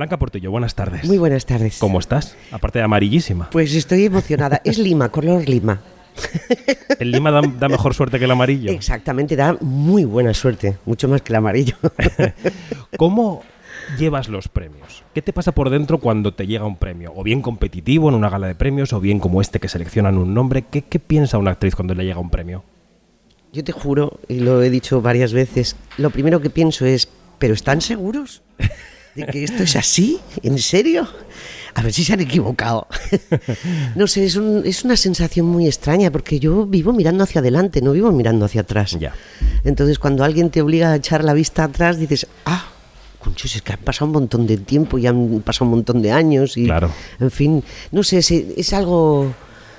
Blanca Portillo, buenas tardes. Muy buenas tardes. ¿Cómo estás? Aparte de amarillísima. Pues estoy emocionada. Es lima, color lima. ¿El lima da, da mejor suerte que el amarillo? Exactamente, da muy buena suerte, mucho más que el amarillo. ¿Cómo llevas los premios? ¿Qué te pasa por dentro cuando te llega un premio? O bien competitivo en una gala de premios, o bien como este que seleccionan un nombre. ¿Qué, qué piensa una actriz cuando le llega un premio? Yo te juro, y lo he dicho varias veces, lo primero que pienso es, ¿pero están seguros de que esto es así? ¿En serio? A ver si se han equivocado. no sé, es, un- es una sensación muy extraña porque yo vivo mirando hacia adelante, no vivo mirando hacia atrás. Ya. Entonces, cuando alguien te obliga a echar la vista atrás, dices, ah, conchos, es que han pasado un montón de tiempo y han pasado un montón de años. Y, Claro. En fin, no sé, es, es algo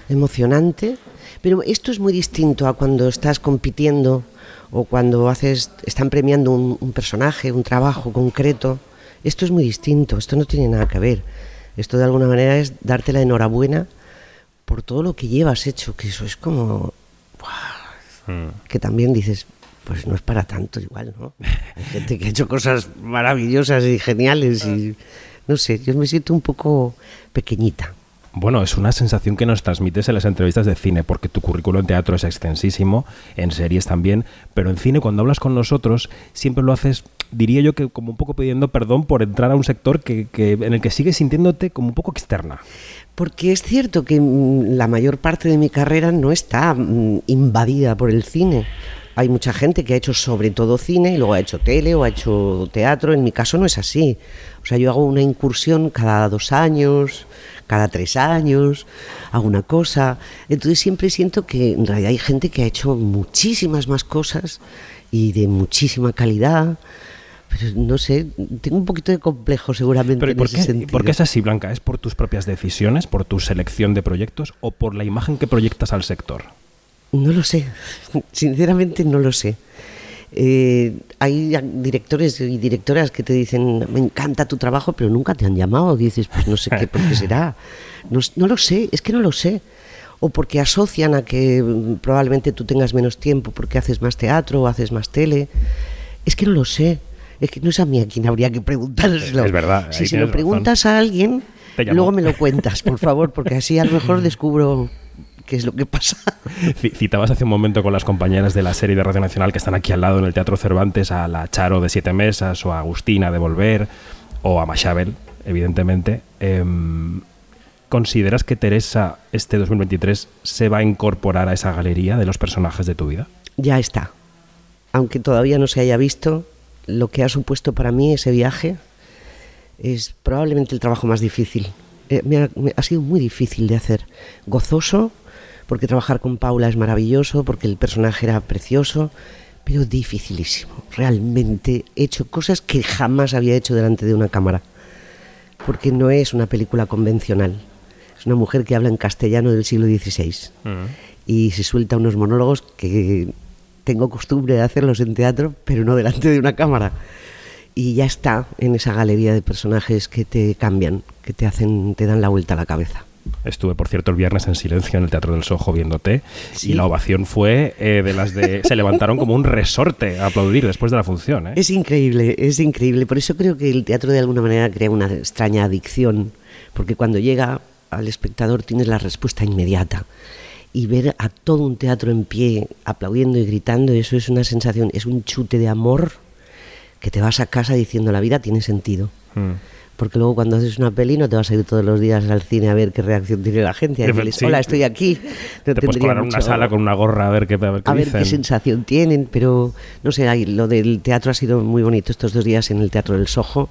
emocionante, pero esto es muy distinto a cuando estás compitiendo o cuando haces, están premiando un, un personaje, un trabajo concreto. Esto es muy distinto, esto no tiene nada que ver. Esto de alguna manera es darte la enhorabuena por todo lo que llevas hecho, que eso es como que también dices, pues no es para tanto igual, ¿no? Hay gente que ha hecho cosas maravillosas y geniales y no sé, yo me siento un poco pequeñita. Bueno, es una sensación que nos transmites en las entrevistas de cine, porque tu currículo en teatro es extensísimo, en series también, pero en cine cuando hablas con nosotros siempre lo haces, diría yo que como un poco pidiendo perdón por entrar a un sector que, que- en el que sigues sintiéndote como un poco externa. Porque es cierto que mm, la mayor parte de mi carrera no está mm, invadida por el cine. Hay mucha gente que ha hecho sobre todo cine y luego ha hecho tele o ha hecho teatro. En mi caso no es así. O sea, yo hago una incursión cada dos años, cada tres años, hago una cosa. Entonces siempre siento que en realidad hay gente que ha hecho muchísimas más cosas y de muchísima calidad. Pero no sé, tengo un poquito de complejo seguramente Pero ¿y en por ese qué, sentido. por qué es así, Blanca? ¿Es por tus propias decisiones, por tu selección de proyectos o por la imagen que proyectas al sector? No lo sé, sinceramente no lo sé. Eh, hay directores y directoras que te dicen, me encanta tu trabajo, pero nunca te han llamado. Dices, pues no sé qué, por qué será. No, no lo sé, es que no lo sé. O porque asocian a que mm, probablemente tú tengas menos tiempo porque haces más teatro o haces más tele. Es que no lo sé. Es que no es a mí a quien habría que preguntárselo. Es verdad, Si se lo preguntas a alguien, luego me lo cuentas, por favor, porque así a lo mejor descubro qué es lo que pasa. Citabas hace un momento con las compañeras de la serie de Radio Nacional que están aquí al lado en el Teatro Cervantes a la Charo de Siete Mesas o a Agustina de Volver o a Machabel, evidentemente. Em, ¿Consideras que Teresa este 2023 se va a incorporar a esa galería de los personajes de tu vida? ya está. Aunque todavía no se haya visto, lo que ha supuesto para mí ese viaje es probablemente el trabajo más difícil. Eh, me ha, me ha sido muy difícil de hacer. Gozoso, porque trabajar con Paula es maravilloso, porque el personaje era precioso, pero dificilísimo. Realmente he hecho cosas que jamás había hecho delante de una cámara, porque no es una película convencional. Es una mujer que habla en castellano del siglo XVI y se suelta unos monólogos que tengo costumbre de hacerlos en teatro, pero no delante de una cámara. Y ya está en esa galería de personajes que te cambian, que te hacen, te dan la vuelta a la cabeza. Estuve, por cierto, el viernes en silencio en el Teatro del Sojo viéndote Sí. y la ovación fue eh, de las de... Se levantaron como un resorte a aplaudir después de la función. ¿eh? Es increíble, es increíble. Por eso creo que el teatro de alguna manera crea una extraña adicción, porque cuando llega al espectador tienes la respuesta inmediata. Y ver a todo un teatro en pie, aplaudiendo y gritando, eso es una sensación, es un chute de amor que te vas a casa diciendo la vida tiene sentido. Mm. Porque luego cuando haces una peli no te vas a ir todos los días al cine a ver qué reacción tiene la gente. A decirles, Sí. hola, estoy aquí. Te No puedes tendría colar en una sala con una gorra a ver qué, a ver qué a ver qué sensación tienen, pero no sé, lo del teatro ha sido muy bonito estos dos días en el Teatro del Sojo.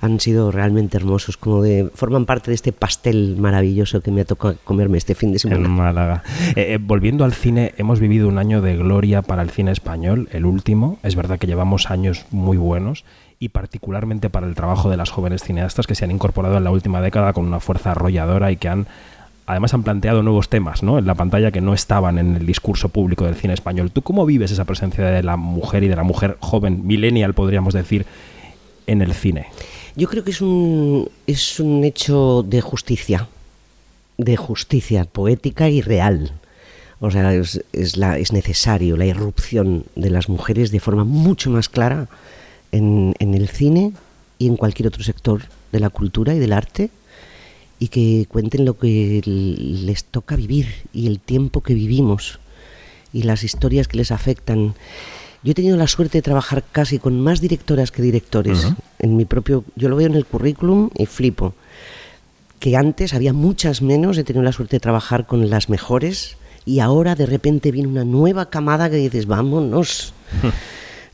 Han sido realmente hermosos, como de forman parte de este pastel maravilloso que me ha tocado comerme este fin de En semana. Málaga. Eh, eh, volviendo al cine, hemos vivido un año de gloria para el cine español, el último. Es verdad que llevamos años muy buenos y particularmente para el trabajo de las jóvenes cineastas que se han incorporado en la última década con una fuerza arrolladora y que han además han planteado nuevos temas ¿no? en la pantalla que no estaban en el discurso público del cine español. ¿Tú cómo vives esa presencia de la mujer y de la mujer joven, millennial podríamos decir, en el cine? Yo creo que es un, es un hecho de justicia, de justicia poética y real. O sea, es, es la, es necesario la irrupción de las mujeres de forma mucho más clara en, en el cine y en cualquier otro sector de la cultura y del arte y que cuenten lo que les toca vivir y el tiempo que vivimos y las historias que les afectan. Yo he tenido la suerte de trabajar casi con más directoras que directores. En mi propio, yo lo veo en el currículum y flipo. Que antes había muchas menos, he tenido la suerte de trabajar con las mejores y ahora de repente viene una nueva camada que dices, vámonos.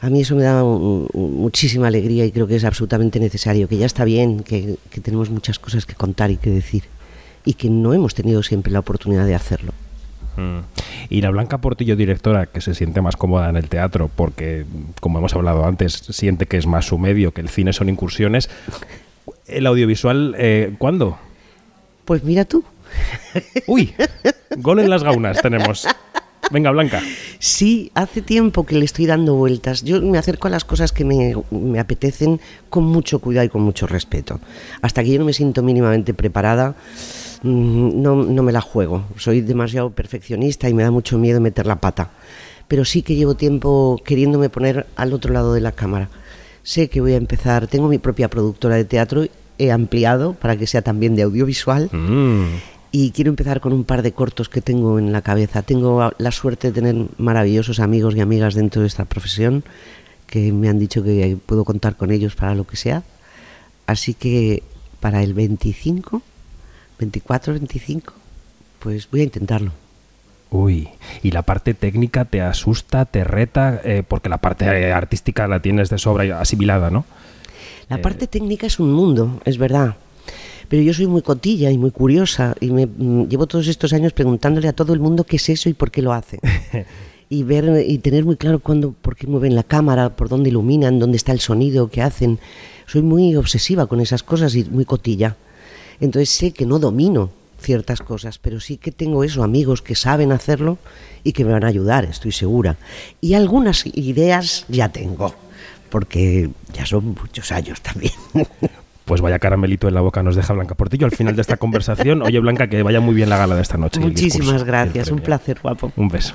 A mí eso me da muchísima alegría y creo que es absolutamente necesario, que ya está bien, que, que tenemos muchas cosas que contar y que decir y que no hemos tenido siempre la oportunidad de hacerlo. Mm. Y la Blanca Portillo, directora, que se siente más cómoda en el teatro porque, como hemos hablado antes, siente que es más su medio, que el cine son incursiones. ¿El audiovisual eh, cuándo? Pues mira tú. Uy, gol en las gaunas tenemos. Venga, Blanca. Sí, hace tiempo que le estoy dando vueltas. Yo me acerco a las cosas que me, me, apetecen con mucho cuidado y con mucho respeto. Hasta que yo no me siento mínimamente preparada, Mm, no, no me la juego. Soy demasiado perfeccionista y me da mucho miedo meter la pata. Pero sí que llevo tiempo queriéndome poner al otro lado de la cámara. Sé que voy a empezar, tengo mi propia productora de teatro, he ampliado para que sea también de audiovisual. Mm. Y quiero empezar con un par de cortos que tengo en la cabeza. Tengo la suerte de tener maravillosos amigos y amigas dentro de esta profesión que me han dicho que puedo contar con ellos para lo que sea. Así que para el 25 24, 25, pues voy a intentarlo. Uy, ¿y la parte técnica te asusta, te reta? Eh, porque la parte artística la tienes de sobra asimilada, ¿no? La parte eh, técnica es un mundo, es verdad. Pero yo soy muy cotilla y muy curiosa y me mm, llevo todos estos años preguntándole a todo el mundo qué es eso y por qué lo hace. y ver y tener muy claro cuándo, por qué mueven la cámara, por dónde iluminan, dónde está el sonido, qué hacen. Soy muy obsesiva con esas cosas y muy cotilla. Entonces sé que no domino ciertas cosas, pero sí que tengo eso, amigos que saben hacerlo y que me van a ayudar, estoy segura. Y algunas ideas ya tengo, porque ya son muchos años también. Pues vaya caramelito en la boca nos deja Blanca Portillo al final de esta conversación. Oye, Blanca, que vaya muy bien la gala de esta noche. Muchísimas gracias, un placer, guapo. Un beso.